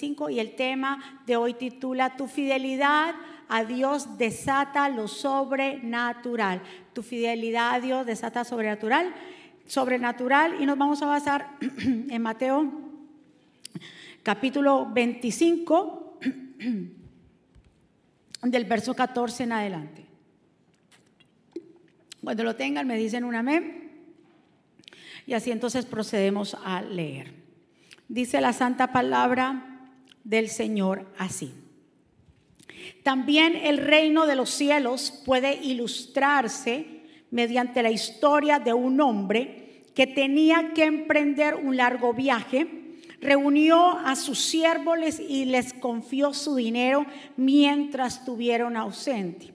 y el tema de hoy titula Tu fidelidad a Dios desata lo sobrenatural. Tu fidelidad a Dios desata sobrenatural, sobrenatural y nos vamos a basar en Mateo capítulo 25 del verso 14 en adelante. Cuando lo tengan me dicen un amén y así entonces procedemos a leer. Dice la santa palabra del Señor así. También el reino de los cielos puede ilustrarse mediante la historia de un hombre que tenía que emprender un largo viaje, reunió a sus siervos y les confió su dinero mientras estuvieron ausentes.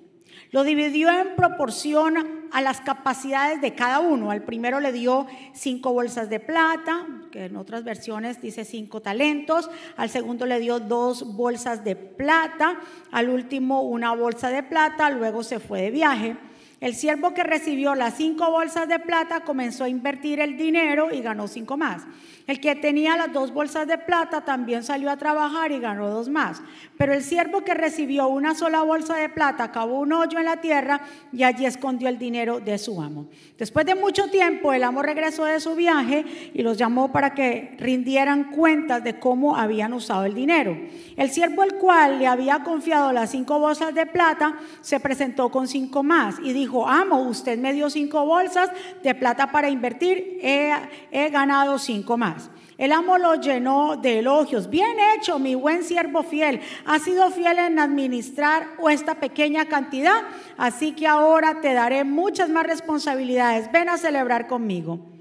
Lo dividió en proporción a las capacidades de cada uno. Al primero le dio cinco bolsas de plata, que en otras versiones dice cinco talentos. Al segundo le dio dos bolsas de plata. Al último una bolsa de plata. Luego se fue de viaje. El siervo que recibió las cinco bolsas de plata comenzó a invertir el dinero y ganó cinco más. El que tenía las dos bolsas de plata también salió a trabajar y ganó dos más. Pero el siervo que recibió una sola bolsa de plata cavó un hoyo en la tierra y allí escondió el dinero de su amo. Después de mucho tiempo, el amo regresó de su viaje y los llamó para que rindieran cuentas de cómo habían usado el dinero. El siervo, al cual le había confiado las cinco bolsas de plata, se presentó con cinco más y dijo, amo, usted me dio cinco bolsas de plata para invertir, he, he ganado cinco más. El amo lo llenó de elogios. Bien hecho, mi buen siervo fiel. Ha sido fiel en administrar esta pequeña cantidad, así que ahora te daré muchas más responsabilidades. Ven a celebrar conmigo.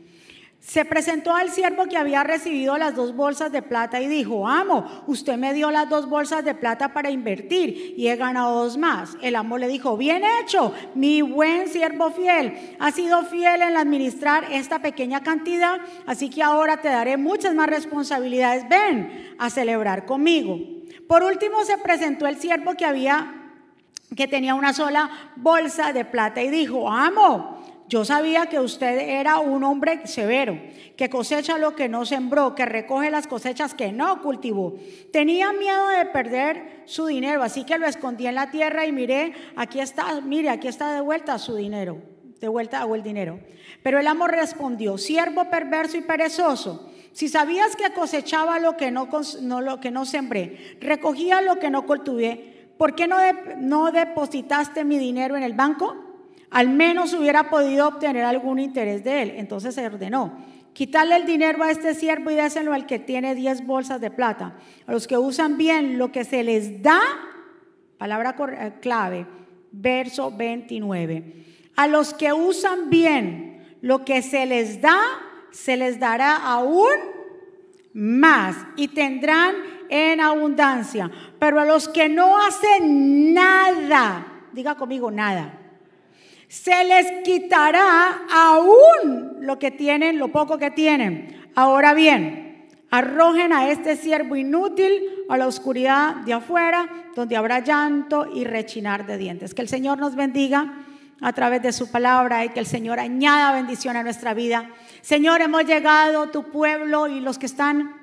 Se presentó al siervo que había recibido las dos bolsas de plata y dijo, amo, usted me dio las dos bolsas de plata para invertir y he ganado dos más. El amo le dijo, bien hecho, mi buen siervo fiel, ha sido fiel en administrar esta pequeña cantidad, así que ahora te daré muchas más responsabilidades. Ven a celebrar conmigo. Por último se presentó el siervo que había que tenía una sola bolsa de plata y dijo, amo, yo sabía que usted era un hombre severo, que cosecha lo que no sembró, que recoge las cosechas que no cultivó. Tenía miedo de perder su dinero, así que lo escondí en la tierra y miré, aquí está, mire, aquí está de vuelta su dinero, de vuelta hago el dinero. Pero el amo respondió, siervo perverso y perezoso, si sabías que cosechaba lo que no, lo que no sembré, recogía lo que no cultivé, ¿por qué no, no depositaste mi dinero en el banco? Al menos hubiera podido obtener algún interés de él. Entonces se ordenó, quitarle el dinero a este siervo y dáselo al que tiene 10 bolsas de plata. A los que usan bien lo que se les da, palabra eh, clave, verso 29. A los que usan bien lo que se les da, se les dará aún más y tendrán en abundancia. Pero a los que no hacen nada, diga conmigo nada se les quitará aún lo que tienen, lo poco que tienen. Ahora bien, arrojen a este siervo inútil a la oscuridad de afuera, donde habrá llanto y rechinar de dientes. Que el Señor nos bendiga a través de su palabra y que el Señor añada bendición a nuestra vida. Señor, hemos llegado, tu pueblo y los que están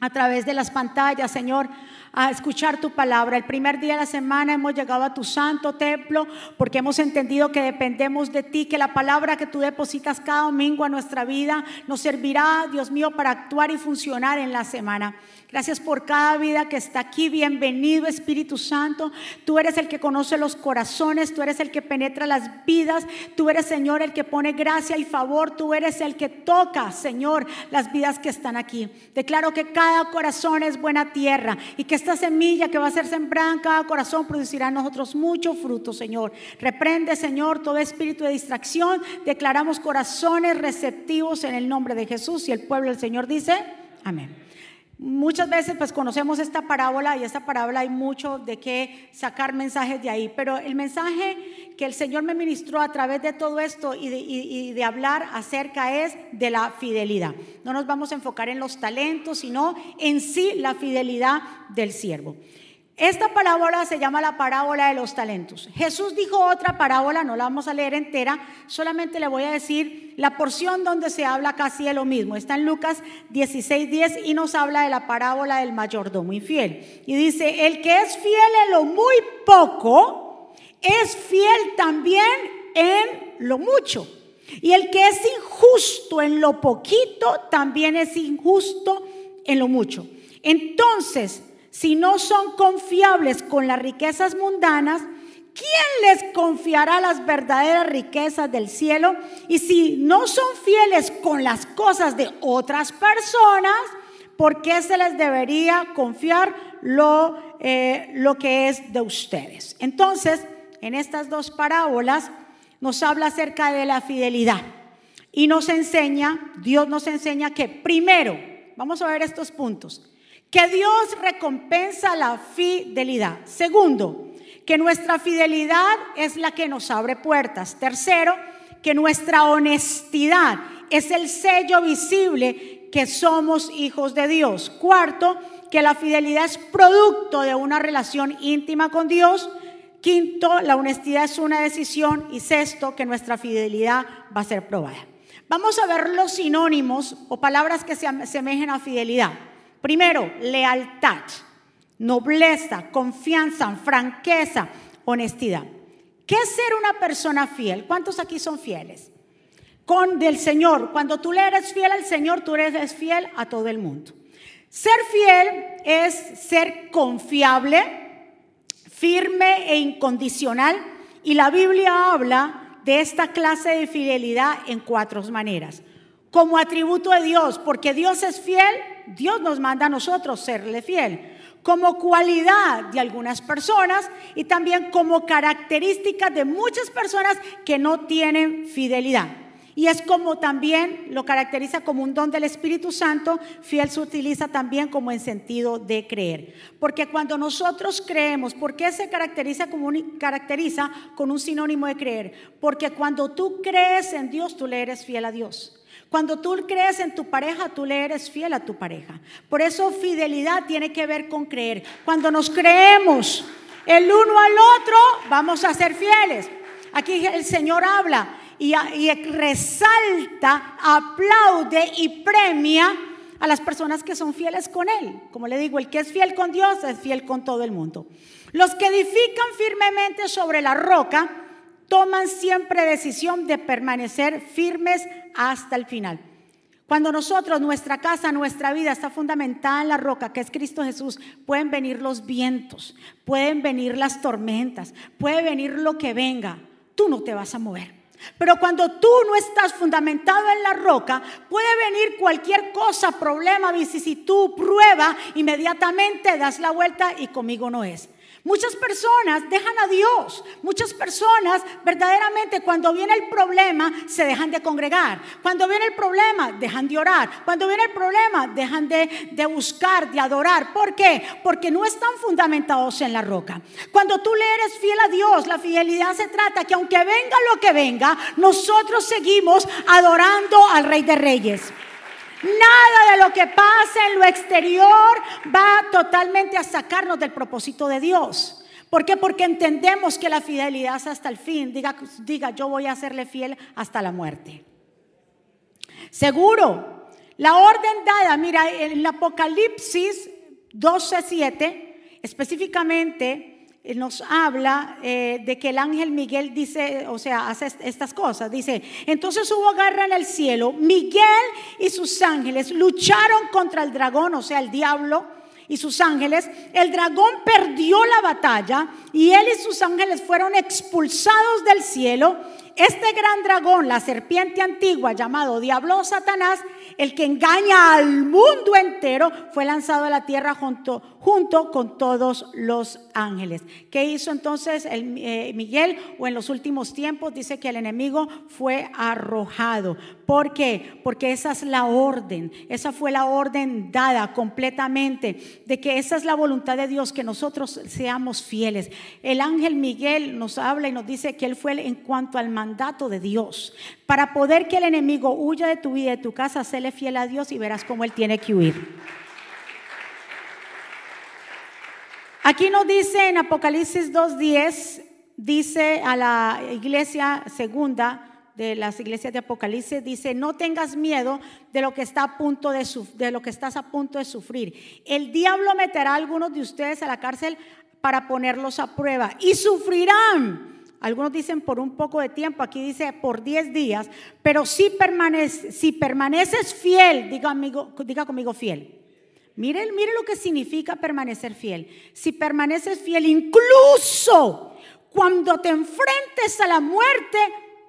a través de las pantallas, Señor, a escuchar tu palabra. El primer día de la semana hemos llegado a tu santo templo porque hemos entendido que dependemos de ti, que la palabra que tú depositas cada domingo a nuestra vida nos servirá, Dios mío, para actuar y funcionar en la semana. Gracias por cada vida que está aquí. Bienvenido Espíritu Santo. Tú eres el que conoce los corazones, tú eres el que penetra las vidas, tú eres Señor el que pone gracia y favor, tú eres el que toca, Señor, las vidas que están aquí. Declaro que cada corazón es buena tierra y que esta semilla que va a ser sembrada en cada corazón producirá en nosotros mucho fruto, Señor. Reprende, Señor, todo espíritu de distracción. Declaramos corazones receptivos en el nombre de Jesús y el pueblo del Señor dice, amén. Muchas veces pues conocemos esta parábola y esta parábola hay mucho de qué sacar mensajes de ahí, pero el mensaje que el Señor me ministró a través de todo esto y de, y de, hablar acerca es de la fidelidad. No nos vamos a enfocar en los talentos, sino en sí la fidelidad del siervo. Esta parábola se llama la parábola de los talentos. Jesús dijo otra parábola, no la vamos a leer entera, solamente le voy a decir la porción donde se habla casi de lo mismo. Está en Lucas 16, 10 y nos habla de la parábola del mayordomo infiel. Y dice, el que es fiel en lo muy poco, es fiel también en lo mucho. Y el que es injusto en lo poquito, también es injusto en lo mucho. Entonces, si no son confiables con las riquezas mundanas, ¿quién les confiará las verdaderas riquezas del cielo? Y si no son fieles con las cosas de otras personas, ¿por qué se les debería confiar lo, eh, lo que es de ustedes? Entonces, en estas dos parábolas nos habla acerca de la fidelidad y nos enseña, Dios nos enseña que primero, vamos a ver estos puntos, que Dios recompensa la fidelidad. Segundo, que nuestra fidelidad es la que nos abre puertas. Tercero, que nuestra honestidad es el sello visible que somos hijos de Dios. Cuarto, que la fidelidad es producto de una relación íntima con Dios. Quinto, la honestidad es una decisión. Y sexto, que nuestra fidelidad va a ser probada. Vamos a ver los sinónimos o palabras que se asemejen a fidelidad. Primero, lealtad, nobleza, confianza, franqueza, honestidad. ¿Qué es ser una persona fiel? ¿Cuántos aquí son fieles? Con del Señor. Cuando tú le eres fiel al Señor, tú eres fiel a todo el mundo. Ser fiel es ser confiable, firme e incondicional. Y la Biblia habla de esta clase de fidelidad en cuatro maneras. Como atributo de Dios, porque Dios es fiel, Dios nos manda a nosotros serle fiel como cualidad de algunas personas y también como característica de muchas personas que no tienen fidelidad. Y es como también lo caracteriza como un don del Espíritu Santo, fiel se utiliza también como en sentido de creer. Porque cuando nosotros creemos, ¿por qué se caracteriza, como caracteriza con un sinónimo de creer? Porque cuando tú crees en Dios, tú le eres fiel a Dios. Cuando tú crees en tu pareja, tú le eres fiel a tu pareja. Por eso fidelidad tiene que ver con creer. Cuando nos creemos el uno al otro, vamos a ser fieles. Aquí el Señor habla y, resalta, aplaude y premia a las personas que son fieles con Él. Como le digo, el que es fiel con Dios es fiel con todo el mundo. Los que edifican firmemente sobre la roca, toman siempre decisión de permanecer firmes hasta el final. Cuando nosotros, nuestra casa, nuestra vida está fundamentada en la roca, que es Cristo Jesús, pueden venir los vientos, pueden venir las tormentas, puede venir lo que venga, tú no te vas a mover. Pero cuando tú no estás fundamentado en la roca, puede venir cualquier cosa, problema, vicisitud, prueba, inmediatamente das la vuelta y conmigo no es. Muchas personas dejan a Dios. Muchas personas verdaderamente cuando viene el problema se dejan de congregar. Cuando viene el problema dejan de orar. Cuando viene el problema dejan de, de buscar, de adorar. ¿Por qué? Porque no están fundamentados en la roca. Cuando tú le eres fiel a Dios, la fidelidad se trata que aunque venga lo que venga, nosotros seguimos adorando al Rey de Reyes. Nada de lo que pase en lo exterior va totalmente a sacarnos del propósito de Dios. ¿Por qué? Porque entendemos que la fidelidad es hasta el fin. Diga, diga, yo voy a serle fiel hasta la muerte. Seguro, la orden dada, mira, en el Apocalipsis 12:7, específicamente nos habla eh, de que el ángel Miguel dice, o sea, hace estas cosas. Dice, entonces hubo guerra en el cielo. Miguel y sus ángeles lucharon contra el dragón, o sea, el diablo y sus ángeles. El dragón perdió la batalla y él y sus ángeles fueron expulsados del cielo. Este gran dragón, la serpiente antigua llamado Diablo Satanás, el que engaña al mundo entero, fue lanzado a la tierra junto, junto con todos los ángeles. ¿Qué hizo entonces el, eh, Miguel? O en los últimos tiempos dice que el enemigo fue arrojado. ¿Por qué? Porque esa es la orden, esa fue la orden dada completamente, de que esa es la voluntad de Dios, que nosotros seamos fieles. El ángel Miguel nos habla y nos dice que él fue en cuanto al mandato de Dios. Para poder que el enemigo huya de tu vida, de tu casa, fiel a Dios y verás cómo él tiene que huir. Aquí nos dice en Apocalipsis 2.10, dice a la iglesia segunda de las iglesias de Apocalipsis, dice, no tengas miedo de lo que está a punto de, de lo que estás a punto de sufrir. El diablo meterá a algunos de ustedes a la cárcel para ponerlos a prueba y sufrirán. Algunos dicen por un poco de tiempo, aquí dice por 10 días, pero si, permaneces, si permaneces fiel, diga, amigo, diga conmigo fiel. Mire, mire lo que significa permanecer fiel. Si permaneces fiel, incluso cuando te enfrentes a la muerte,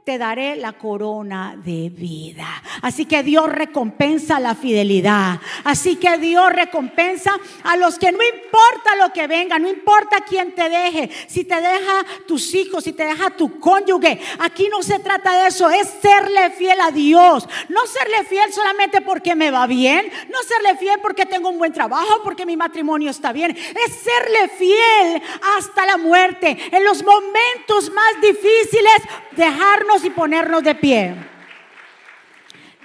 te daré la corona de vida. Así que Dios recompensa la fidelidad. Así que Dios recompensa a los que no importa lo que venga, no importa quién te deje, si te deja tus hijos, si te deja tu cónyuge. Aquí no se trata de eso, es serle fiel a Dios. No serle fiel solamente porque me va bien, no serle fiel porque tengo un buen trabajo, porque mi matrimonio está bien. Es serle fiel hasta la muerte. En los momentos más difíciles, dejarnos y ponernos de pie.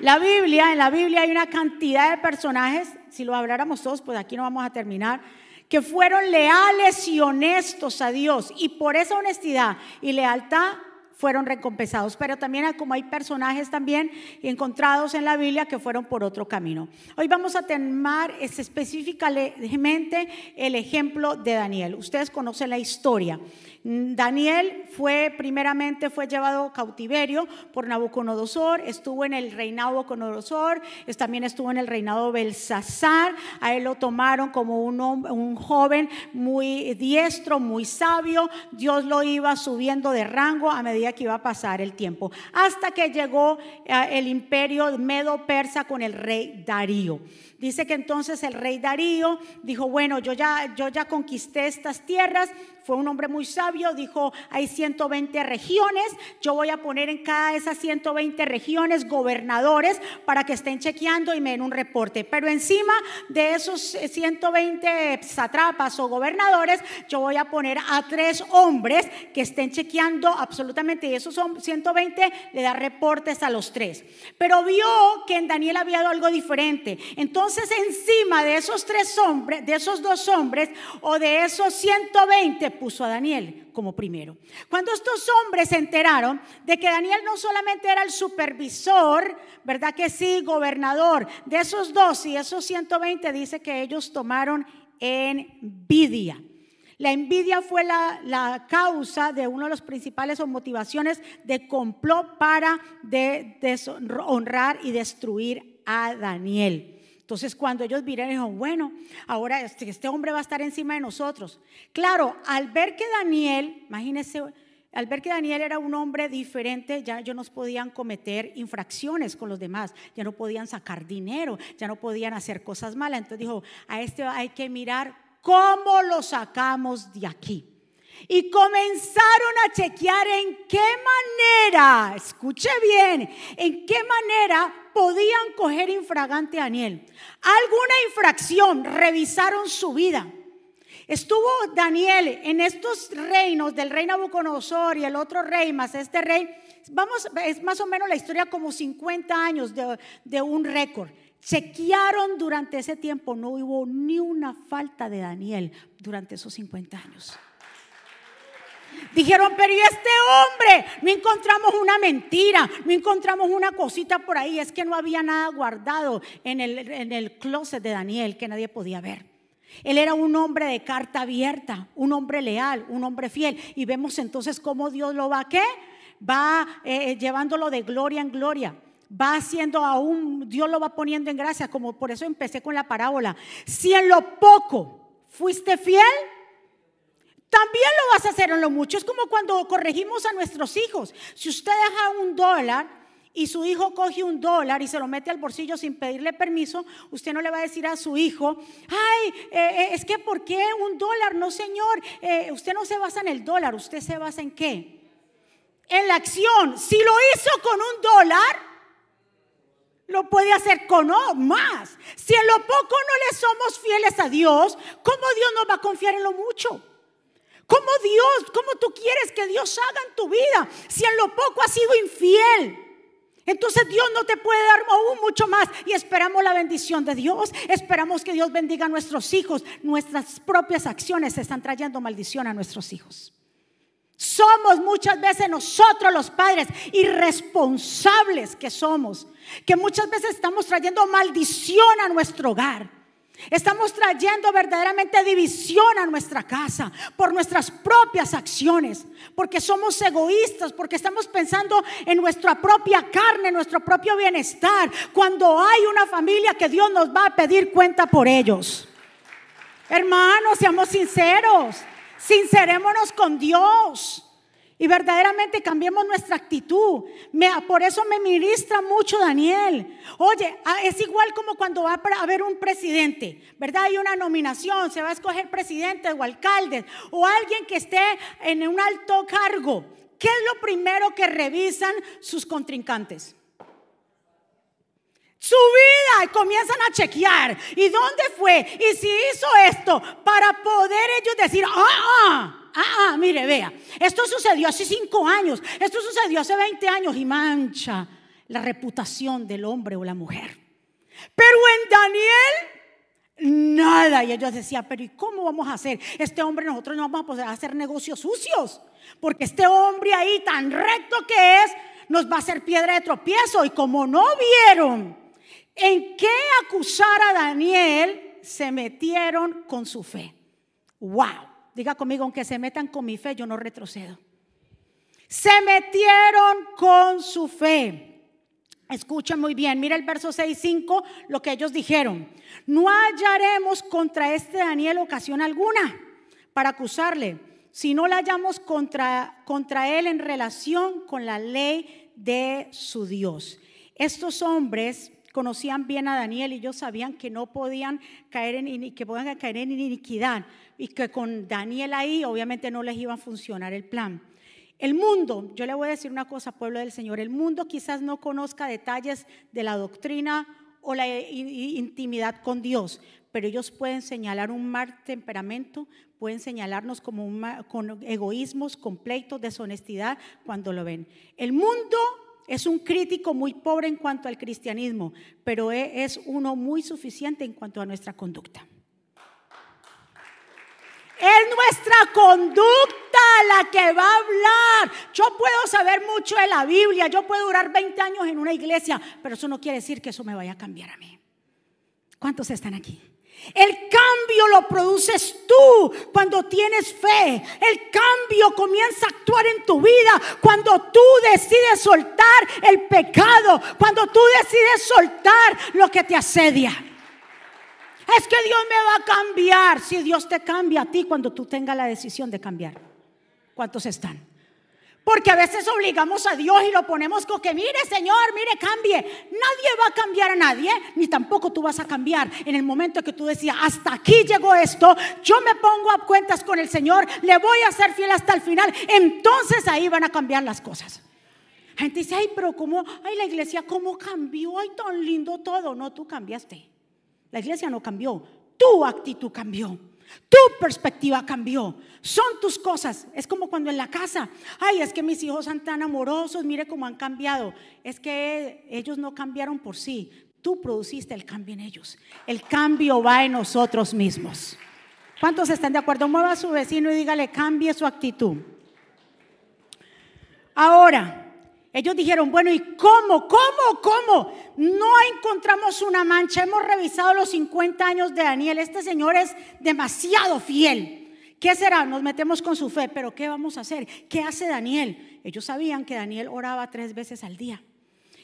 La Biblia, en la Biblia hay una cantidad de personajes, si lo habláramos todos, pues aquí no vamos a terminar, que fueron leales y honestos a Dios y por esa honestidad y lealtad fueron recompensados. Pero también como hay personajes también encontrados en la Biblia que fueron por otro camino. Hoy vamos a tomar específicamente el ejemplo de Daniel. Ustedes conocen la historia. Daniel fue primeramente fue llevado cautiverio por Nabucodonosor, estuvo en el reinado Nabucodonosor, también estuvo en el reinado Belsasar, a él lo tomaron como un, un joven muy diestro, muy sabio, Dios lo iba subiendo de rango a medida que iba a pasar el tiempo, hasta que llegó eh, el imperio medo-persa con el rey Darío. Dice que entonces el rey Darío dijo, bueno, ya, yo ya conquisté estas tierras, fue un hombre muy sabio, dijo, hay 120 regiones, yo voy a poner en cada de esas 120 regiones gobernadores para que estén chequeando y me den un reporte. Pero encima de esos 120 satrapas o gobernadores, yo voy a poner a tres hombres que estén chequeando absolutamente, y esos 120 le da reportes a los tres. Pero vio que en Daniel había algo diferente. Entonces encima de esos tres hombres, de esos dos hombres o de esos 120, puso a Daniel como primero. Cuando estos hombres se enteraron de que Daniel no solamente era el supervisor, ¿verdad que sí? Gobernador de esos dos y esos 120, dice que ellos tomaron envidia. La envidia fue la, la, causa de uno de los principales o motivaciones de complot para deshonrar y destruir a Daniel. Entonces cuando ellos vieron, dijeron, bueno, ahora este, este, hombre va a estar encima de nosotros. Claro, al ver que Daniel, imagínense, al ver que Daniel era un hombre diferente, ya ellos no podían cometer infracciones con los demás, ya no podían sacar dinero, ya no podían hacer cosas malas. Entonces dijo, a este hay que mirar cómo lo sacamos de aquí. Y comenzaron a chequear en qué manera, escuche bien, en qué manera podían coger infragante a Daniel. Alguna infracción, revisaron su vida. Estuvo Daniel en estos reinos del rey Nabucodonosor y el otro rey más este rey. Vamos, es más o menos la historia como 50 años de, de un récord. Chequearon durante ese tiempo, no hubo ni una falta de Daniel durante esos 50 años. Dijeron, pero ¿y este hombre? No encontramos una mentira, no encontramos una cosita por ahí. Es que no había nada guardado en el, en el closet de Daniel que nadie podía ver. Él era un hombre de carta abierta, un hombre leal, un hombre fiel. Y vemos entonces cómo Dios lo va, ¿qué? Va eh, llevándolo de gloria en gloria. Va haciendo aún, Dios lo va poniendo en gracia, como por eso empecé con la parábola. Si en lo poco fuiste fiel, también lo vas a hacer en lo mucho. Es como cuando corregimos a nuestros hijos. Si usted deja un dólar y su hijo coge un dólar y se lo mete al bolsillo sin pedirle permiso, usted no le va a decir a su hijo, ay, eh, eh, es que ¿por qué un dólar? No, señor, eh, usted no se basa en el dólar, usted se basa en qué? En la acción. Si lo hizo con un dólar, lo puede hacer con más. Si en lo poco no le somos fieles a Dios, ¿cómo Dios nos va a confiar en lo mucho? ¿Cómo Dios, cómo tú quieres que Dios haga en tu vida si en lo poco has sido infiel? Entonces Dios no te puede dar aún mucho más y esperamos la bendición de Dios. Esperamos que Dios bendiga a nuestros hijos. Nuestras propias acciones están trayendo maldición a nuestros hijos. Somos muchas veces nosotros los padres irresponsables que somos, que muchas veces estamos trayendo maldición a nuestro hogar. Estamos trayendo verdaderamente división a nuestra casa por nuestras propias acciones, porque somos egoístas, porque estamos pensando en nuestra propia carne, en nuestro propio bienestar, cuando hay una familia que Dios nos va a pedir cuenta por ellos. Hermanos, seamos sinceros, sincerémonos con Dios. Y verdaderamente cambiemos nuestra actitud. por eso me ministra mucho Daniel. Oye, ah, es igual como cuando va a haber un presidente, ¿verdad? Hay una nominación, se va a escoger presidente o alcalde o alguien que esté en un alto cargo. ¿Qué es lo primero que revisan sus contrincantes? Su vida comienzan a chequear. ¿Y dónde fue? ¿Y si hizo esto? Para poder ellos decir, ah, ah ah, ah, mire, vea, esto sucedió hace cinco años, esto sucedió hace 20 años y mancha la reputación del hombre o la mujer. Pero en Daniel, nada. Y ellos decían, pero ¿y cómo vamos a hacer? Este hombre, nosotros no vamos a poder hacer negocios sucios, porque este hombre ahí tan recto que es, nos va a hacer piedra de tropiezo. Y como no vieron en qué acusar a Daniel, se metieron con su fe. ¡Wow! Diga conmigo, aunque se metan con mi fe, yo no retrocedo. Se metieron con su fe. Escuchen muy bien, mira el verso 6 5, lo que ellos dijeron. No hallaremos contra este Daniel ocasión alguna para acusarle, si no la hallamos contra, contra él en relación con la ley de su Dios. Estos hombres conocían bien a Daniel y ellos sabían que no podían caer en, que podían caer en iniquidad y que con Daniel ahí obviamente no les iba a funcionar el plan. El mundo, yo le voy a decir una cosa, pueblo del Señor, el mundo quizás no conozca detalles de la doctrina o la intimidad con Dios, pero ellos pueden señalar un mal temperamento, pueden señalarnos como un, con egoísmos, completos, deshonestidad cuando lo ven. El mundo es un crítico muy pobre en cuanto al cristianismo, pero e, es uno muy suficiente en cuanto a nuestra conducta. Es nuestra conducta la que va a hablar. Yo puedo saber mucho de la Biblia, yo puedo durar 20 años en una iglesia, pero eso no quiere decir que eso me vaya a cambiar a mí. ¿Cuántos están aquí? El cambio lo produces tú cuando tienes fe. El cambio comienza a actuar en tu vida cuando tú decides soltar el pecado, cuando tú decides soltar lo que te asedia. Es que Dios me va a cambiar. Si Dios te cambia a ti cuando tú tengas la decisión de cambiar. ¿Cuántos están? Porque a veces obligamos a Dios y lo ponemos con que, mire Señor, mire, cambie. Nadie va a cambiar a nadie, ni tampoco tú vas a cambiar en el momento que tú decías, hasta aquí llegó esto, yo me pongo a cuentas con el Señor, le voy a ser fiel hasta el final. Entonces ahí van a cambiar las cosas. Gente dice, ay, pero ¿cómo? Ay, la iglesia, ¿cómo cambió? Ay, tan lindo todo. No, tú cambiaste. La iglesia no cambió, tu actitud cambió. Tu perspectiva cambió. Son tus cosas. Es como cuando en la casa, ay, es que mis hijos son tan amorosos, mire cómo han cambiado. Es que ellos no cambiaron por sí. Tú produciste el cambio en ellos. El cambio va en nosotros mismos. ¿Cuántos están de acuerdo? Mueva a su vecino y dígale, cambie su actitud. Ahora, ellos dijeron, bueno, ¿y cómo? ¿Cómo? ¿Cómo? No encontramos una mancha. Hemos revisado los 50 años de Daniel. Este señor es demasiado fiel. ¿Qué será? Nos metemos con su fe, pero ¿qué vamos a hacer? ¿Qué hace Daniel? Ellos sabían que Daniel oraba tres veces al día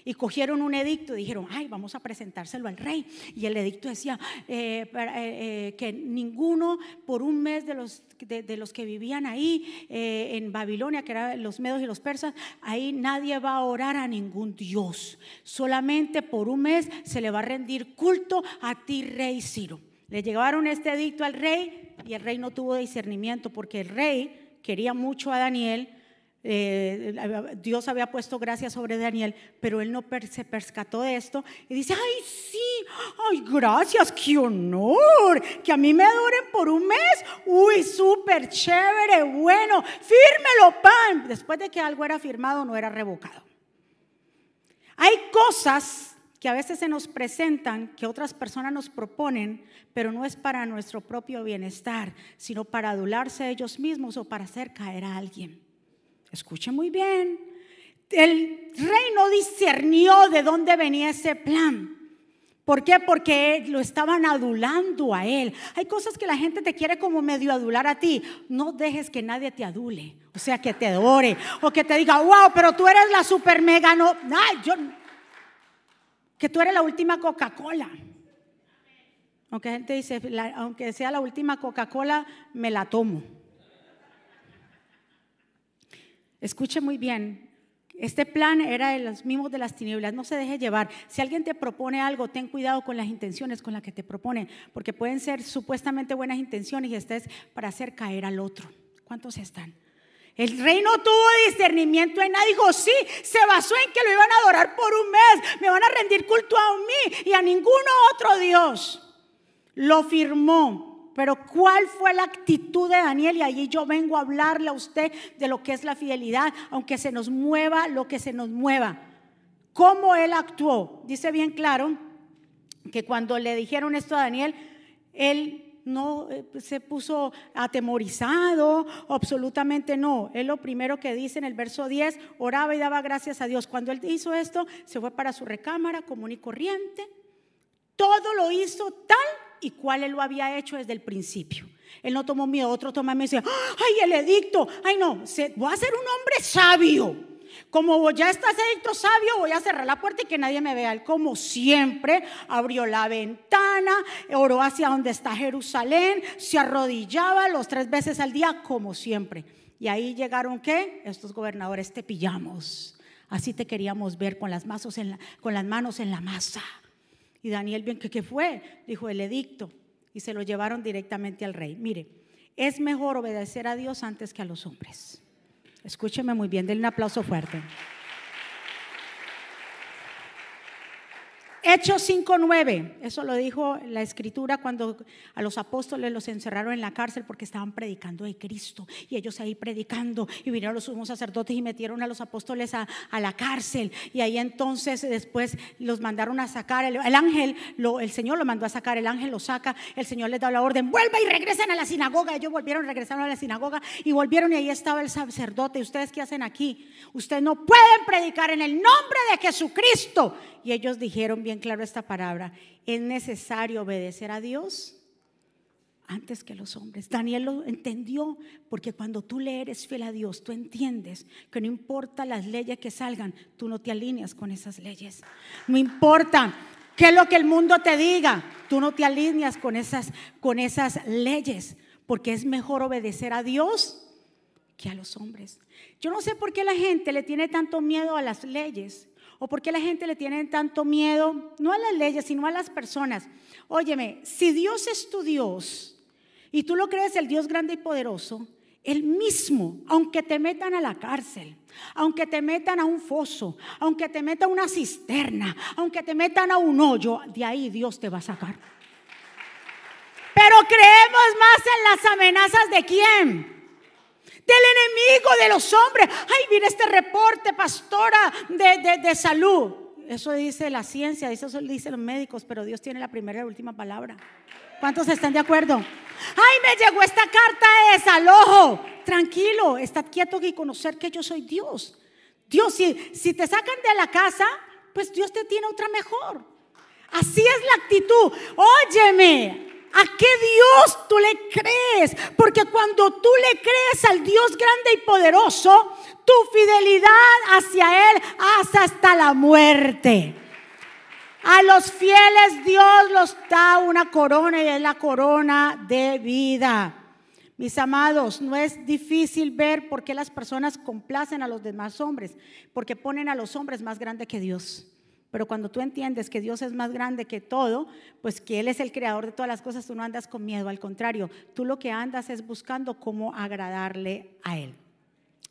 y cogieron un edicto y dijeron, ay, vamos a presentárselo al rey. Y el edicto decía eh, eh, eh, que ninguno por un mes de los, de, los que vivían ahí en Babilonia, que eran los medos y los persas, ahí nadie va a orar a ningún Dios. Solamente por un mes se le va a rendir culto a ti, rey Ciro. Le llevaron este edicto al rey y el rey no tuvo discernimiento porque el rey quería mucho a Daniel eh, Dios había puesto gracia sobre Daniel, pero él no se percató de esto y dice, ay sí, ay gracias, qué honor, que a mí me adoren por un mes, uy, súper chévere, bueno, fírmelo, pan. Después de que algo era firmado, no era revocado. Hay cosas que a veces se nos presentan, que otras personas nos proponen, pero no es para nuestro propio bienestar, sino para adularse a ellos mismos o para hacer caer a alguien. Escuche muy bien. El rey no discernió de dónde venía ese plan. ¿Por qué? Porque lo estaban adulando a él. Hay cosas que la gente te quiere como medio adular a ti. No dejes que nadie te adule. O sea, que te adore. O que te diga, wow, pero tú eres la super mega. No, ay, yo. Que tú eres la última Coca-Cola. Aunque gente dice, aunque sea la última Coca-Cola, me la tomo. Escuche muy bien, este plan era de los mismos de las tinieblas. No se deje llevar. Si alguien te propone algo, ten cuidado con las intenciones con las que te proponen, porque pueden ser supuestamente buenas intenciones y estés para hacer caer al otro. ¿Cuántos están? El rey no tuvo discernimiento en nada. Dijo, sí, se basó en que lo iban a adorar por un mes. Me van a rendir culto a mí y a ninguno otro Dios. Lo firmó. Pero ¿cuál fue la actitud de Daniel? Y allí yo vengo a hablarle a usted de lo que es la fidelidad, aunque se nos mueva lo que se nos mueva. ¿Cómo él actuó? Dice bien claro que cuando le dijeron esto a Daniel, él no eh, se puso atemorizado, absolutamente no. Él lo primero que dice en el verso 10, oraba y daba gracias a Dios. Cuando él hizo esto, se fue para su recámara común y corriente. Todo lo hizo tal y cuál él lo había hecho desde el principio. Él no tomó miedo, otro tomó miedo y decía, ay, el edicto, ay no, voy a ser un hombre sabio. Como ya estás edicto sabio, voy a cerrar la puerta y que nadie me vea. Él, como siempre, abrió la ventana, oró hacia donde está Jerusalén, se arrodillaba los tres veces al día, como siempre. Y ahí llegaron, ¿qué? Estos gobernadores te pillamos. Así te queríamos ver con las, en con las manos en la masa. Y Daniel, bien, ¿qué, fue? Dijo el edicto. Y se lo llevaron directamente al rey. Mire, es mejor obedecer a Dios antes que a los hombres. Escúcheme muy bien, denle un aplauso fuerte. Hechos 5.9, eso lo dijo la escritura cuando a los apóstoles los encerraron en la cárcel porque estaban predicando de Cristo. Y ellos ahí predicando. Y vinieron los sumos sacerdotes y metieron a los apóstoles a, la cárcel. Y ahí entonces después los mandaron a sacar, el, ángel, lo, el Señor lo mandó a sacar, el ángel lo saca, el Señor les da la orden, vuelva y regresen a la sinagoga, ellos volvieron, regresaron a la sinagoga y volvieron y ahí estaba el sacerdote, ¿ustedes qué hacen aquí? Ustedes no pueden predicar en el nombre de Jesucristo. Y ellos dijeron bien claro esta palabra, es necesario obedecer a Dios antes que los hombres. Daniel lo entendió porque cuando tú le eres fiel a Dios, tú entiendes que no importa las leyes que salgan, tú no te alineas con esas leyes. No importa qué es lo que el mundo te diga, tú no te alineas con esas, con esas leyes, porque es mejor obedecer a Dios que a los hombres. Yo no sé por qué la gente le tiene tanto miedo a las leyes. ¿O por qué la gente le tiene tanto miedo? No a las leyes, sino a las personas. Óyeme, si Dios es tu Dios y tú lo crees el Dios grande y poderoso, el mismo, aunque te metan a la cárcel, aunque te metan a un foso, aunque te metan a una cisterna, aunque te metan a un hoyo, de ahí Dios te va a sacar. Pero creemos más en las amenazas de quién? Del enemigo, de los hombres. Ay, mira este reporte, pastora, de, salud. Eso dice la ciencia, eso dice los médicos, pero Dios tiene la primera y la última palabra. ¿Cuántos están de acuerdo? Ay, me llegó esta carta de desalojo. Tranquilo, está quieto y conocer que yo soy Dios. Dios, si, si te sacan de la casa, pues Dios te tiene otra mejor. Así es la actitud. Óyeme, ¿A qué Dios tú le crees? Porque cuando tú le crees al Dios grande y poderoso, tu fidelidad hacia Él hace hasta la muerte. A los fieles Dios los da una corona y es la corona de vida. Mis amados, no es difícil ver por qué las personas complacen a los demás hombres, porque ponen a los hombres más grandes que Dios. Pero cuando tú entiendes que Dios es más grande que todo, pues que Él es el creador de todas las cosas, tú no andas con miedo, al contrario, tú lo que andas es buscando cómo agradarle a Él.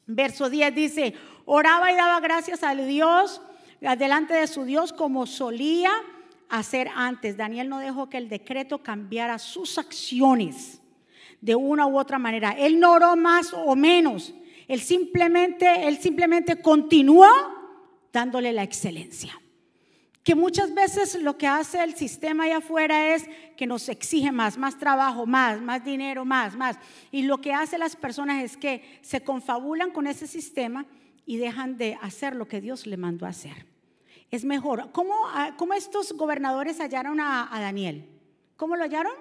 Verso 10 dice, oraba y daba gracias a Dios, delante de su Dios, como solía hacer antes. Daniel no dejó que el decreto cambiara sus acciones de una u otra manera. Él no oró más o menos. Él simplemente, él simplemente continuó dándole la excelencia. Que muchas veces lo que hace el sistema allá afuera es que nos exige más, más trabajo, más, más dinero, más, más. Y lo que hace las personas es que se confabulan con ese sistema y dejan de hacer lo que Dios le mandó a hacer. Es mejor. ¿Cómo, ah, estos gobernadores hallaron a, a Daniel? ¿Cómo lo hallaron?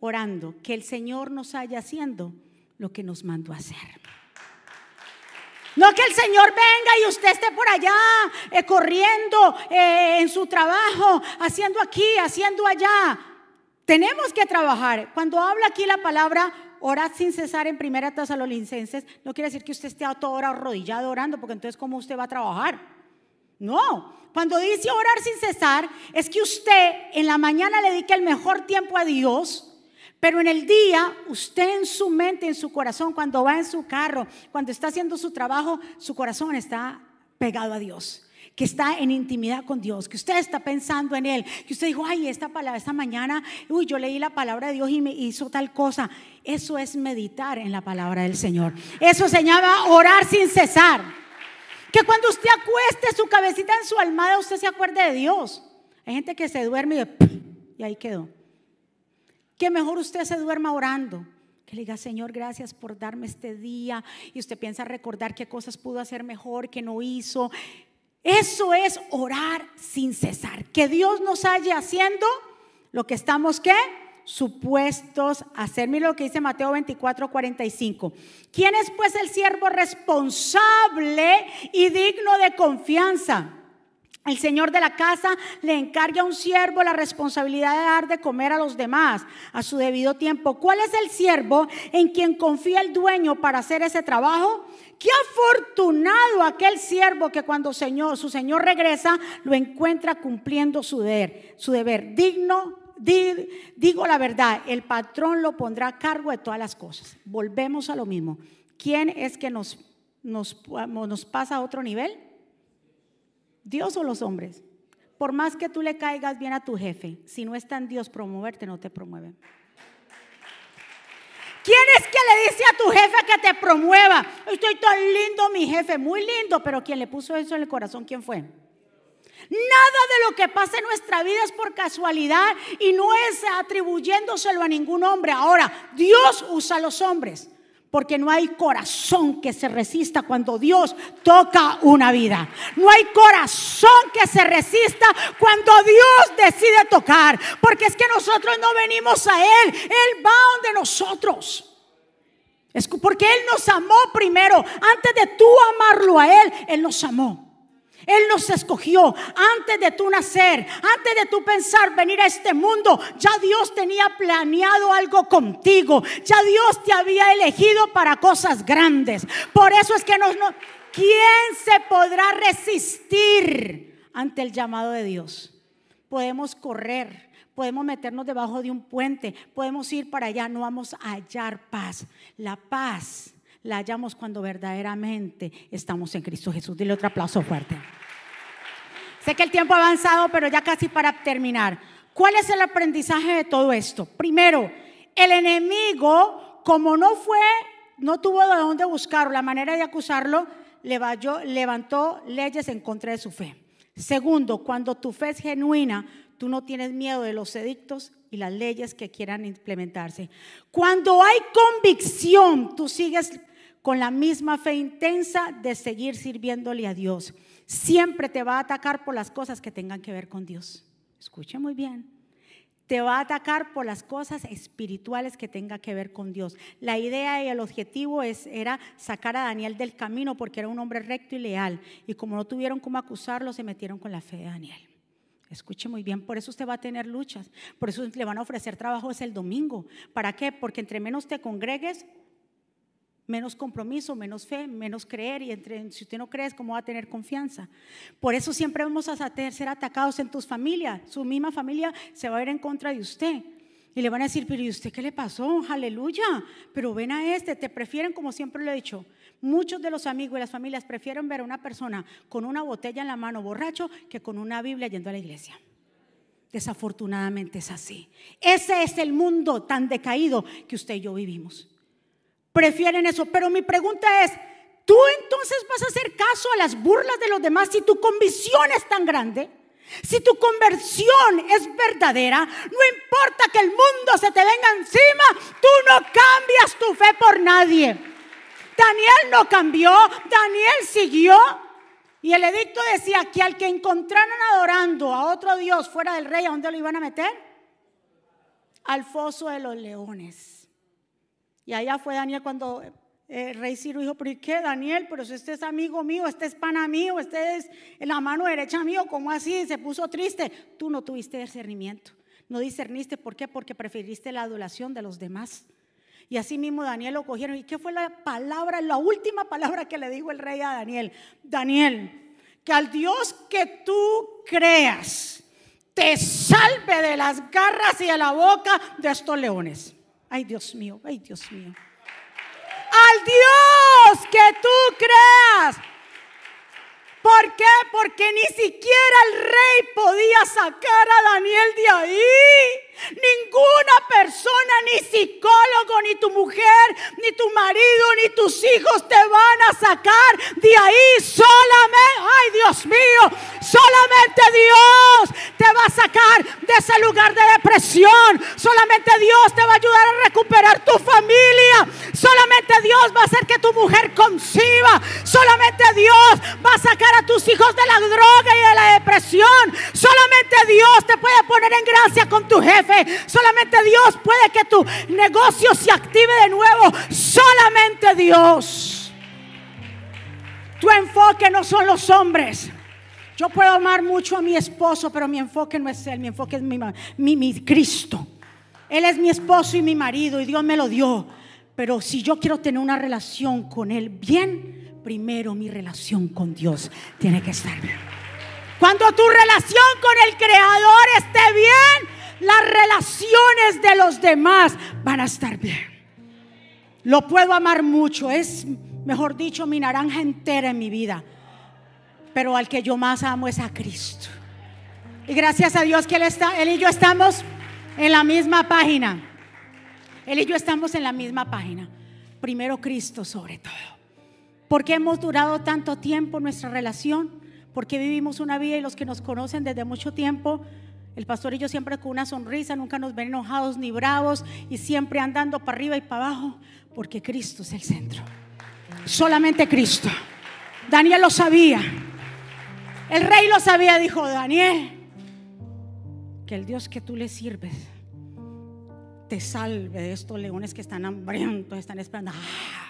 Orando, que el Señor nos haya haciendo lo que nos mandó a hacer. No que el Señor venga y usted esté por allá eh, corriendo eh, en su trabajo, haciendo aquí, haciendo allá. Tenemos que trabajar. Cuando habla aquí la palabra orad sin cesar en primera Tesalonicenses, no quiere decir que usted esté a toda hora arrodillado orando, porque entonces ¿cómo usted va a trabajar? No, cuando dice orar sin cesar, es que usted en la mañana le dedique el mejor tiempo a Dios pero en el día, usted en su mente, en su corazón, cuando va en su carro, cuando está haciendo su trabajo, su corazón está pegado a Dios que está en intimidad con Dios, que usted está pensando en Él, que usted dijo, ay, esta palabra, esta mañana, uy, yo leí la palabra de Dios y me hizo tal cosa. Eso es meditar en la palabra del Señor. Eso se llama orar sin cesar. Que cuando usted acueste su cabecita en su almada, usted se acuerde de Dios. Hay gente que se duerme y, y ahí quedó. Que mejor usted se duerma orando. Que le diga, Señor, gracias por darme este día. Y usted piensa recordar qué cosas pudo hacer mejor, que no hizo. Eso es orar sin cesar. Que Dios nos haya haciendo lo que estamos, ¿qué? Supuestos a hacer. Mira lo que dice Mateo 24, 45. ¿Quién es pues el siervo responsable y digno de confianza? El señor de la casa le encarga a un siervo la responsabilidad de dar de comer a los demás a su debido tiempo. ¿Cuál es el siervo en quien confía el dueño para hacer ese trabajo? Qué afortunado aquel siervo que cuando su señor regresa lo encuentra cumpliendo su deber, su deber. Digno, digo la verdad, el patrón lo pondrá a cargo de todas las cosas. Volvemos a lo mismo. ¿Quién es que nos, nos, nos pasa a otro nivel? Dios o los hombres. Por más que tú le caigas bien a tu jefe, si no está en Dios promoverte, no te promueven. ¿Quién es que le dice a tu jefe que te promueva? Estoy tan lindo, mi jefe, muy lindo, pero quien le puso eso en el corazón, ¿quién fue? Nada de lo que pasa en nuestra vida es por casualidad y no es atribuyéndoselo a ningún hombre. Ahora, Dios usa a los hombres porque no hay corazón que se resista cuando Dios toca una vida. No hay corazón que se resista cuando Dios decide tocar, porque es que nosotros no venimos a Él, Él va donde nosotros. Es porque Él nos amó primero, antes de tú amarlo a Él, Él nos amó. Él nos escogió antes de tu nacer, antes de tu pensar venir a este mundo. Ya Dios tenía planeado algo contigo. Ya Dios te había elegido para cosas grandes. Por eso es que nos, no, ¿quién se podrá resistir ante el llamado de Dios? Podemos correr, podemos meternos debajo de un puente, podemos ir para allá, no vamos a hallar paz. La paz la hallamos cuando verdaderamente estamos en Cristo Jesús. Dile otro aplauso fuerte. Sé que el tiempo ha avanzado, pero ya casi para terminar. ¿Cuál es el aprendizaje de todo esto? Primero, el enemigo, como no fue, no tuvo de dónde buscarlo, la manera de acusarlo, levantó leyes en contra de su fe. Segundo, cuando tu fe es genuina, tú no tienes miedo de los edictos y las leyes que quieran implementarse. Cuando hay convicción, tú sigues con la misma fe intensa de seguir sirviéndole a Dios. Siempre te va a atacar por las cosas que tengan que ver con Dios. Escuche muy bien. Te va a atacar por las cosas espirituales que tengan que ver con Dios. La idea y el objetivo es, era sacar a Daniel del camino porque era un hombre recto y leal. Y como no tuvieron cómo acusarlo, se metieron con la fe de Daniel. Escuche muy bien, por eso usted va a tener luchas, por eso le van a ofrecer trabajo es el domingo. ¿Para qué? Porque entre menos te congregues, menos compromiso, menos fe, menos creer y entre, si usted no cree, ¿cómo va a tener confianza? Por eso siempre vamos a ser atacados en tus familias, su misma familia se va a ir en contra de usted. Y le van a decir, pero ¿y usted qué le pasó? Aleluya. Pero ven a este, te prefieren, como siempre lo he dicho, muchos de los amigos y las familias prefieren ver a una persona con una botella en la mano borracho que con una Biblia yendo a la iglesia. Desafortunadamente es así. Ese es el mundo tan decaído que usted y yo vivimos prefieren eso. Pero mi pregunta es, tú entonces vas a hacer caso a las burlas de los demás si tu convicción es tan grande. Si tu conversión es verdadera, no importa que el mundo se te venga encima, tú no cambias tu fe por nadie. Daniel no cambió, Daniel siguió. Y el edicto decía que al que encontraran adorando a otro Dios fuera del rey, ¿a dónde lo iban a meter? Al foso de los leones. Y allá fue Daniel cuando el eh, rey Ciro dijo, pero ¿y qué, Daniel? Pero si este es amigo mío, este es pana mío, este es en la mano derecha mío, ¿cómo así? Se puso triste. Tú no tuviste discernimiento. No discerniste, ¿por qué? Porque preferiste la adulación de los demás. Y así mismo Daniel lo cogieron. ¿Y qué fue la palabra, la última palabra que le dijo el rey a Daniel? Daniel, que al Dios que tú creas te salve de las garras y de la boca de estos leones. Ay, Dios mío, ay, Dios mío. Al Dios que tú creas ¿Por qué? Porque ni siquiera el rey podía sacar a Daniel de ahí. Ninguna persona, ni psicólogo, ni tu mujer, ni tu marido, ni tus hijos te van a sacar de ahí. Solamente, ay Dios mío, solamente Dios te va a sacar de ese lugar de depresión. Solamente Dios te va a ayudar a recuperar tu familia. Solamente Dios va a hacer que tu mujer conciba. Solamente Dios va a sacar a tus hijos de la droga y de la depresión. Solamente Dios te puede poner en gracia con tu jefe. Solamente Dios puede que tu negocio se active de nuevo. Solamente Dios. Tu enfoque no son los hombres. Yo puedo amar mucho a mi esposo, pero mi enfoque no es él, mi enfoque es mi, mi, mi Cristo. Él es mi esposo y mi marido y Dios me lo dio. Pero si yo quiero tener una relación con Él bien, primero mi relación con Dios tiene que estar bien. Cuando tu relación con el Creador esté bien, las relaciones de los demás van a estar bien. Lo puedo amar mucho, es, mejor dicho, mi naranja entera en mi vida. Pero al que yo más amo es a Cristo. Y gracias a Dios que Él, está, él y yo estamos en la misma página. Él y yo estamos en la misma página. Primero Cristo sobre todo. ¿Por qué hemos durado tanto tiempo nuestra relación? Porque vivimos una vida y los que nos conocen desde mucho tiempo, el pastor y yo siempre con una sonrisa, nunca nos ven enojados ni bravos y siempre andando para arriba y para abajo, porque Cristo es el centro. Solamente Cristo. Daniel lo sabía. El rey lo sabía, dijo Daniel, que el Dios que tú le sirves te salve de estos leones que están hambrientos, están esperando. ¡Ah!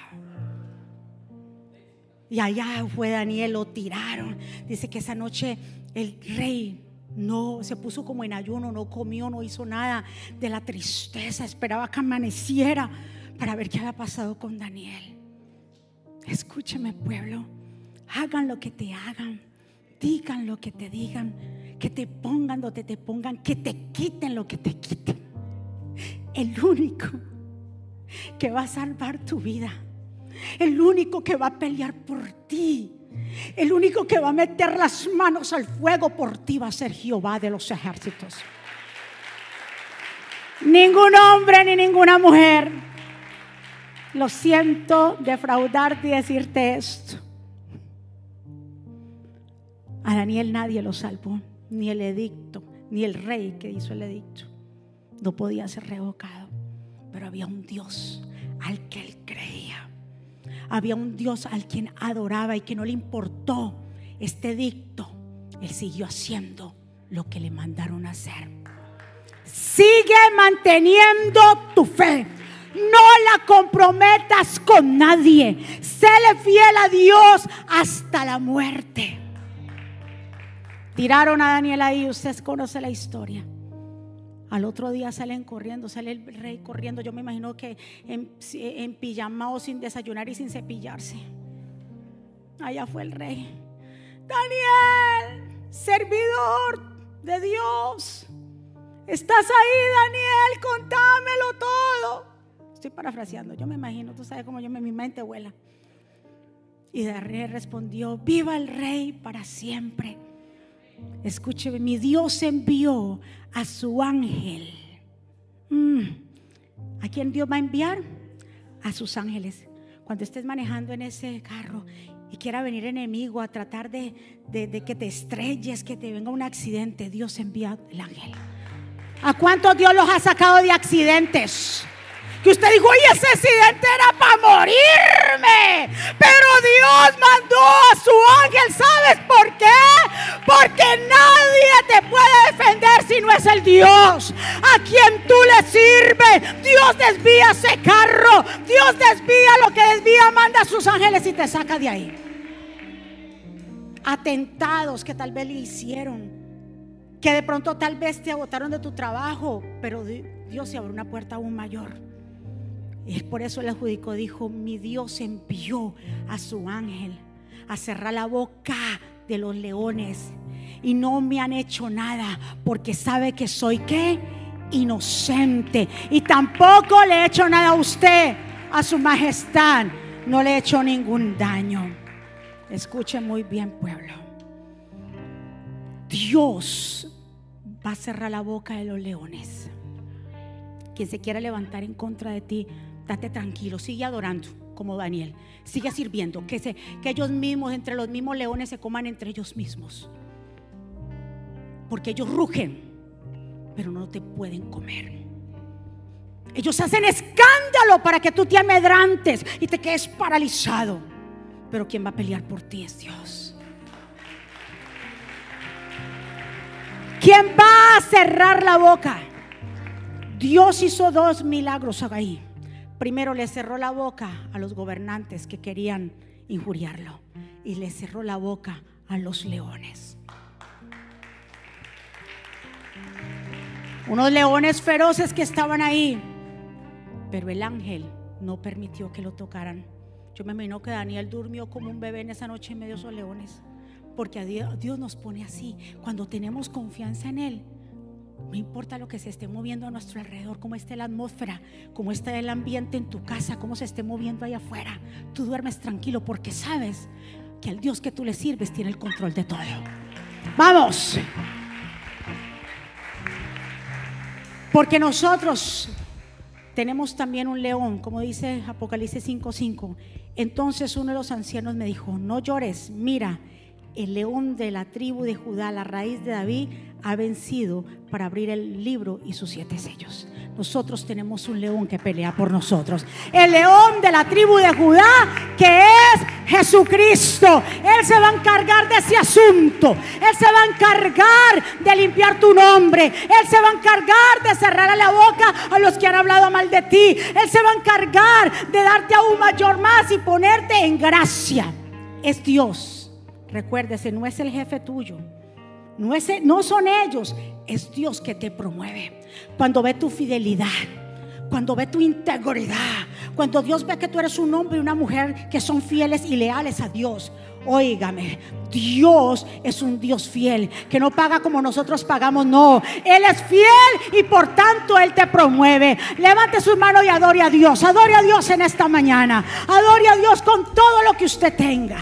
Y allá fue Daniel, lo tiraron. Dice que esa noche el rey no se puso como en ayuno, no comió, no hizo nada de la tristeza, esperaba que amaneciera para ver qué había pasado con Daniel. Escúcheme pueblo, hagan lo que te hagan, digan lo que te digan, que te pongan donde te pongan, que te quiten lo que te quiten. El único que va a salvar tu vida el único que va a pelear por ti. El único que va a meter las manos al fuego por ti va a ser Jehová de los ejércitos. Ningún hombre ni ninguna mujer. Lo siento defraudarte y decirte esto. A Daniel nadie lo salvó, ni el edicto, ni el rey que hizo el edicto. No podía ser revocado, pero había un Dios al que él creía había un Dios al quien adoraba y que no le importó este dicto. Él siguió haciendo lo que le mandaron hacer. Sigue manteniendo tu fe. No la comprometas con nadie. Séle fiel a Dios hasta la muerte. Tiraron a Daniel ahí, usted conoce la historia. Al otro día salen corriendo, sale el rey corriendo. Yo me imagino que en, en pijama o sin desayunar y sin cepillarse. Allá fue el rey. Daniel, servidor de Dios. Estás ahí, Daniel, contámelo todo. Estoy parafraseando, yo me imagino, tú sabes cómo yo me, mi mente vuela. Y Daniel respondió, viva el rey para siempre. Escúcheme, mi Dios envió a su ángel. Mm. ¿A quién Dios va a enviar? A sus ángeles. cuando estés manejando en ese carro y quiera venir enemigo a tratar de, de, que te estrelles, que te venga un accidente, Dios envía el ángel. ¿A cuántos Dios los ha sacado de accidentes? Que usted dijo, oye, ese accidente era para morirme. Pero Dios mandó a su ángel, ¿sabes por qué? Porque nadie te puede defender si no es el Dios a quien tú le sirves. Dios desvía ese carro, Dios desvía lo que desvía, manda a sus ángeles y te saca de ahí. Atentados que tal vez le hicieron, que de pronto tal vez te agotaron de tu trabajo, pero Dios se abre una puerta aún mayor. Y por eso el judico dijo, mi Dios envió a su ángel a cerrar la boca de los leones. Y no me han hecho nada porque sabe que soy qué? Inocente. Y tampoco le he hecho nada a usted, a su majestad. No le he hecho ningún daño. Escuche muy bien, pueblo. Dios va a cerrar la boca de los leones. Quien se quiera levantar en contra de ti, date tranquilo, sigue adorando como Daniel, sigue sirviendo, que, se, que ellos mismos, entre los mismos leones, se coman entre ellos mismos. Porque ellos rugen, pero no te pueden comer. Ellos hacen escándalo para que tú te amedrantes y te quedes paralizado. Pero quien va a pelear por ti es Dios. ¿Quién va a cerrar la boca? Dios hizo dos milagros ahí. Primero le cerró la boca a los gobernantes que querían injuriarlo y le cerró la boca a los leones. Unos leones feroces que estaban ahí, pero el ángel no permitió que lo tocaran. Yo me imagino que Daniel durmió como un bebé en esa noche en medio de esos leones, porque a Dios, Dios nos pone así. Cuando tenemos confianza en Él, no importa lo que se esté moviendo a nuestro alrededor, cómo esté la atmósfera, cómo está el ambiente en tu casa, cómo se esté moviendo allá afuera. Tú duermes tranquilo porque sabes que el Dios que tú le sirves tiene el control de todo. Vamos. Porque nosotros tenemos también un león, como dice Apocalipsis 5:5. Entonces uno de los ancianos me dijo, no llores, mira, el león de la tribu de Judá, la raíz de David, ha vencido para abrir el libro y sus siete sellos. Nosotros tenemos un león que pelea por nosotros. El león de la tribu de Judá, que es Jesucristo. Él se va a encargar de ese asunto. Él se va a encargar de limpiar tu nombre. Él se va a encargar de cerrar la boca a los que han hablado mal de ti. Él se va a encargar de darte aún mayor más y ponerte en gracia. Es Dios Recuérdese, no es el jefe tuyo. No, es, no son ellos, es Dios que te promueve. Cuando ve tu fidelidad, cuando ve tu integridad, cuando Dios ve que tú eres un hombre y una mujer que son fieles y leales a Dios. Óigame, Dios es un Dios fiel, que no paga como nosotros pagamos, no. Él es fiel y por tanto Él te promueve. Levante su mano y adore a Dios. Adore a Dios en esta mañana. Adore a Dios con todo lo que usted tenga.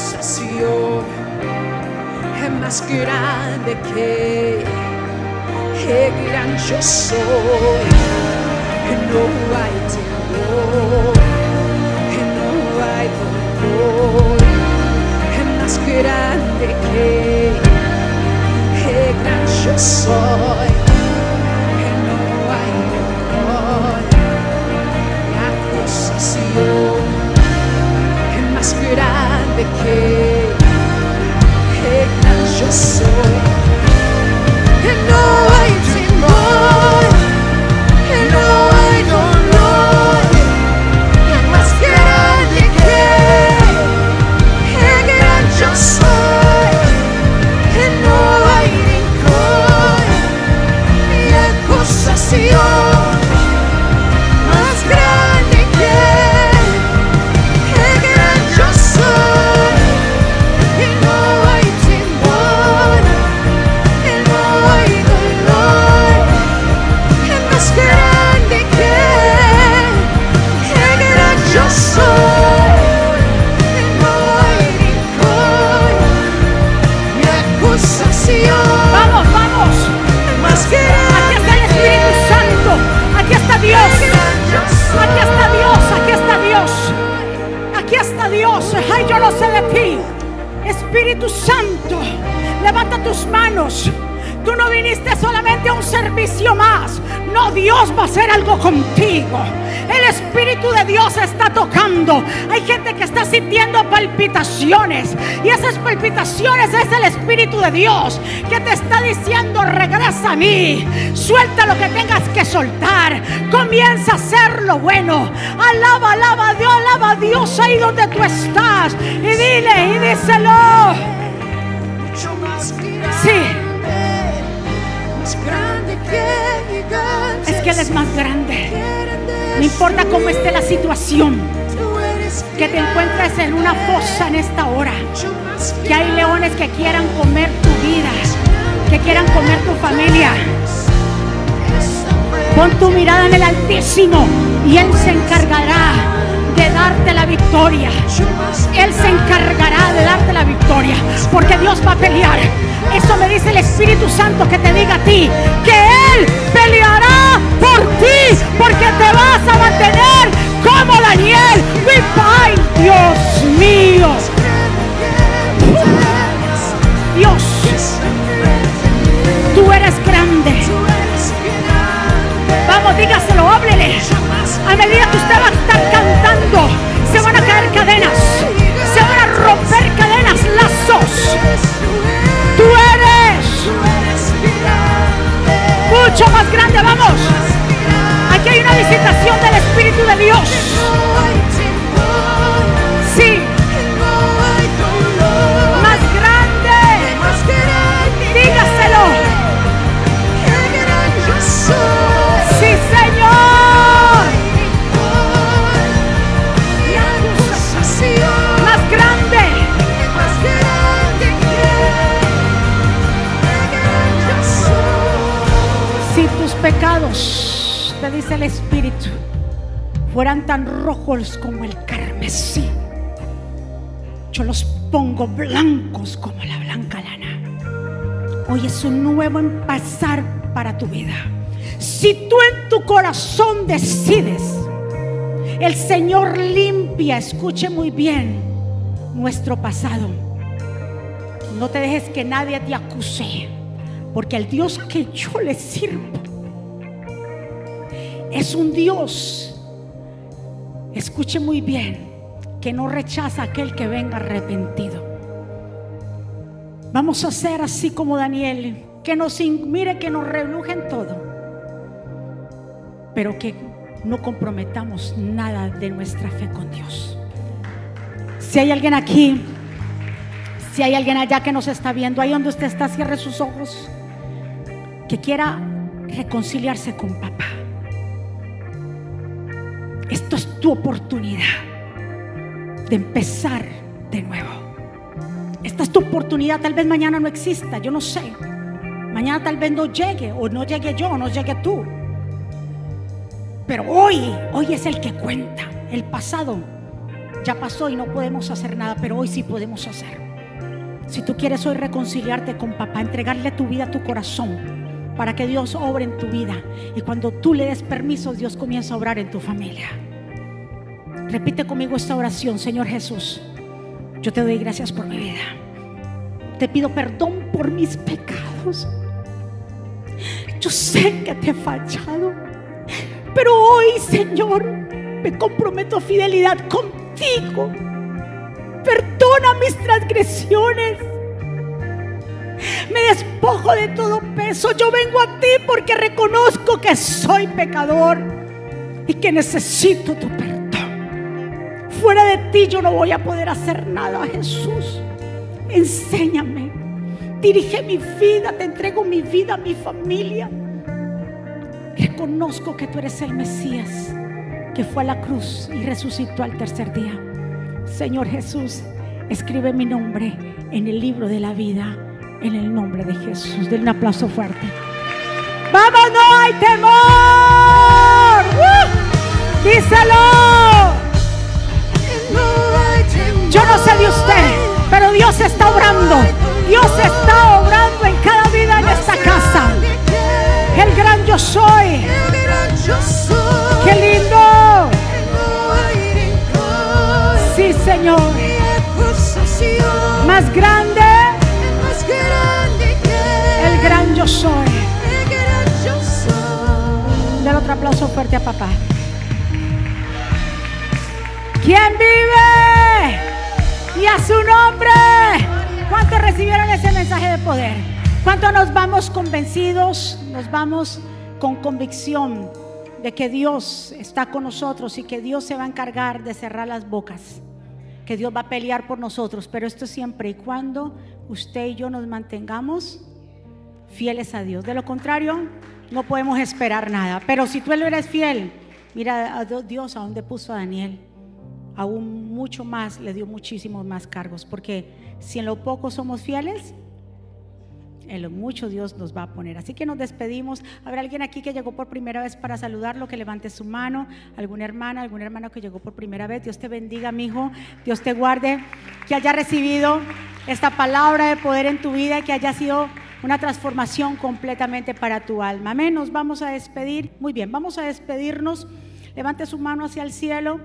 Acusación. Es más grande que el gran yo soy. No hay temor, no hay dolor. Es más grande que el gran yo soy. No hay rencor ni acusación. Es más grande que el gran yo soy. No Tú no viniste solamente a un servicio más. No, Dios va a hacer algo contigo. El Espíritu de Dios está tocando. Hay gente que está sintiendo palpitaciones. Y esas palpitaciones es el Espíritu de Dios que te está diciendo, regresa a mí. Suelta lo que tengas que soltar. Comienza a hacer lo bueno. Alaba, alaba a Dios, alaba a Dios ahí donde tú estás. Y dile, y díselo. Sí. Más grande que gigantes. Es que Él es más grande. No importa cómo esté la situación. Que te encuentres en una fosa en esta hora. Que hay leones que quieran comer tu vida. Que quieran comer tu familia. Pon tu mirada en el Altísimo y Él se encargará de darte la victoria. Él se encargará de darte la victoria. Porque Dios va a pelear. Eso me dice el Espíritu Santo que te diga a ti que Él peleará por ti. Porque te vas a mantener como Daniel. Ay, Dios mío. Dios, tú eres grande. Vamos, dígaselo, háblele. A medida que usted va a estar cantando, se van a caer cadenas, se van a romper cadenas, lazos. Tú eres mucho más grande, vamos. Aquí hay una visitación del Espíritu de Dios. El Espíritu, fueran tan rojos como el carmesí, yo los pongo blancos como la blanca lana. Hoy es un nuevo empezar para tu vida. Si tú en tu corazón decides, el Señor limpia, escuche muy bien nuestro pasado. No te dejes que nadie te acuse, porque el Dios que yo le sirvo es un Dios, escuche muy bien, que no rechaza a aquel que venga arrepentido. Vamos a hacer así como Daniel, que nos mire que nos relujen todo, pero que no comprometamos nada de nuestra fe con Dios. Si hay alguien aquí, si hay alguien allá que nos está viendo, ahí donde usted está, cierre sus ojos, que quiera reconciliarse con papá. Esto es tu oportunidad. de empezar de nuevo. Esta es tu oportunidad, tal vez mañana no exista, yo no sé. Mañana tal vez no llegue, o no llegue yo, o no llegue tú. Pero hoy, hoy es el que cuenta. El pasado ya pasó y no podemos hacer nada, pero hoy sí podemos hacer. Si tú quieres hoy reconciliarte con papá, entregarle tu vida tu corazón para que Dios obre en tu vida. Y cuando tú le des permiso, Dios comienza a obrar en tu familia. Repite conmigo esta oración, Señor Jesús. Yo te doy gracias por mi vida. Te pido perdón por mis pecados. Yo sé que te he fallado. Pero hoy, Señor, me comprometo a fidelidad contigo. Perdona mis transgresiones. Me despojo de todo peso. Yo vengo a ti porque reconozco que soy pecador y que necesito tu perdón. Fuera de ti yo no voy a poder hacer nada, Jesús. Enséñame. Dirige mi vida, te entrego mi vida, mi familia. Reconozco que tú eres el Mesías que fue a la cruz y resucitó al tercer día. Señor Jesús, escribe mi nombre en el libro de la vida, en el nombre de Jesús. Denle un aplauso fuerte. ¡Vamos, no hay temor! ¡Uh! ¡Díselo! Yo no sé de usted, pero Dios está obrando. Dios está obrando en cada vida en esta casa. El gran yo soy. ¡Qué lindo! Sí, Señor. Más grande, soy. Dale otro aplauso fuerte a papá. ¿Quién vive? Y a su nombre. ¿Cuántos recibieron ese mensaje de poder? ¿Cuántos nos vamos convencidos? Nos vamos con convicción de que Dios está con nosotros y que Dios se va a encargar de cerrar las bocas. Que Dios va a pelear por nosotros. Pero esto siempre y cuando usted y yo nos mantengamos fieles a Dios. De lo contrario, no podemos esperar nada. Pero si tú eres fiel, mira a Dios a donde puso a Daniel aún mucho más, le dio muchísimos más cargos, porque si en lo poco somos fieles, en lo mucho Dios nos va a poner. Así que nos despedimos. ¿Habrá alguien aquí que llegó por primera vez para saludarlo? Que levante su mano. ¿Alguna hermana, algún hermano que llegó por primera vez? Dios te bendiga, mi hijo. Dios te guarde. Que haya recibido esta palabra de poder en tu vida y que haya sido una transformación completamente para tu alma. Amén. Nos vamos a despedir. Muy bien, vamos a despedirnos. Levante su mano hacia el cielo.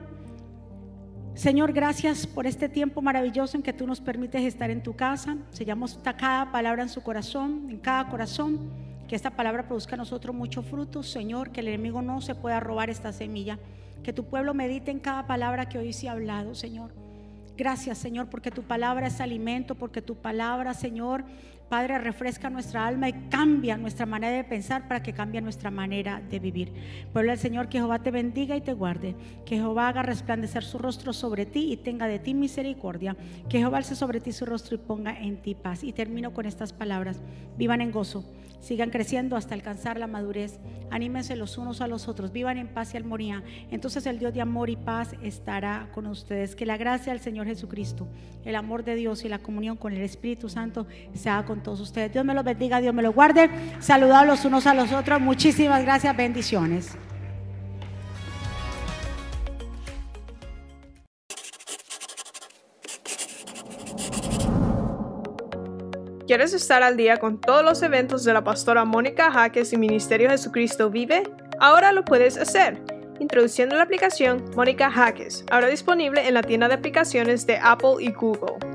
Señor, gracias por este tiempo maravilloso en que tú nos permites estar en tu casa. Sellamos cada palabra en su corazón, en cada corazón. Que esta palabra produzca a nosotros mucho fruto, Señor, que el enemigo no se pueda robar esta semilla. Que tu pueblo medite en cada palabra que hoy se ha hablado, Señor. Gracias, Señor, porque tu palabra es alimento, porque tu palabra, Señor, Padre, refresca nuestra alma y cambia nuestra manera de pensar para que cambie nuestra manera de vivir. Pueblo del Señor, que Jehová te bendiga y te guarde. Que Jehová haga resplandecer su rostro sobre ti y tenga de ti misericordia. Que Jehová alce sobre ti su rostro y ponga en ti paz. Y termino con estas palabras. Vivan en gozo. Sigan creciendo hasta alcanzar la madurez. Anímense los unos a los otros. Vivan en paz y armonía. Entonces el Dios de amor y paz estará con ustedes. Que la gracia del Señor Jesucristo, el amor de Dios y la comunión con el Espíritu Santo sea todos ustedes. Dios me los bendiga, Dios me los guarde. Saludados los unos a los otros. Muchísimas gracias. Bendiciones. ¿Quieres estar al día con todos los eventos de la pastora Mónica Jaques y Ministerio Jesucristo Vive? Ahora lo puedes hacer introduciendo la aplicación Mónica Jaques, ahora disponible en la tienda de aplicaciones de Apple y Google.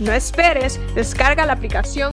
No esperes, descarga la aplicación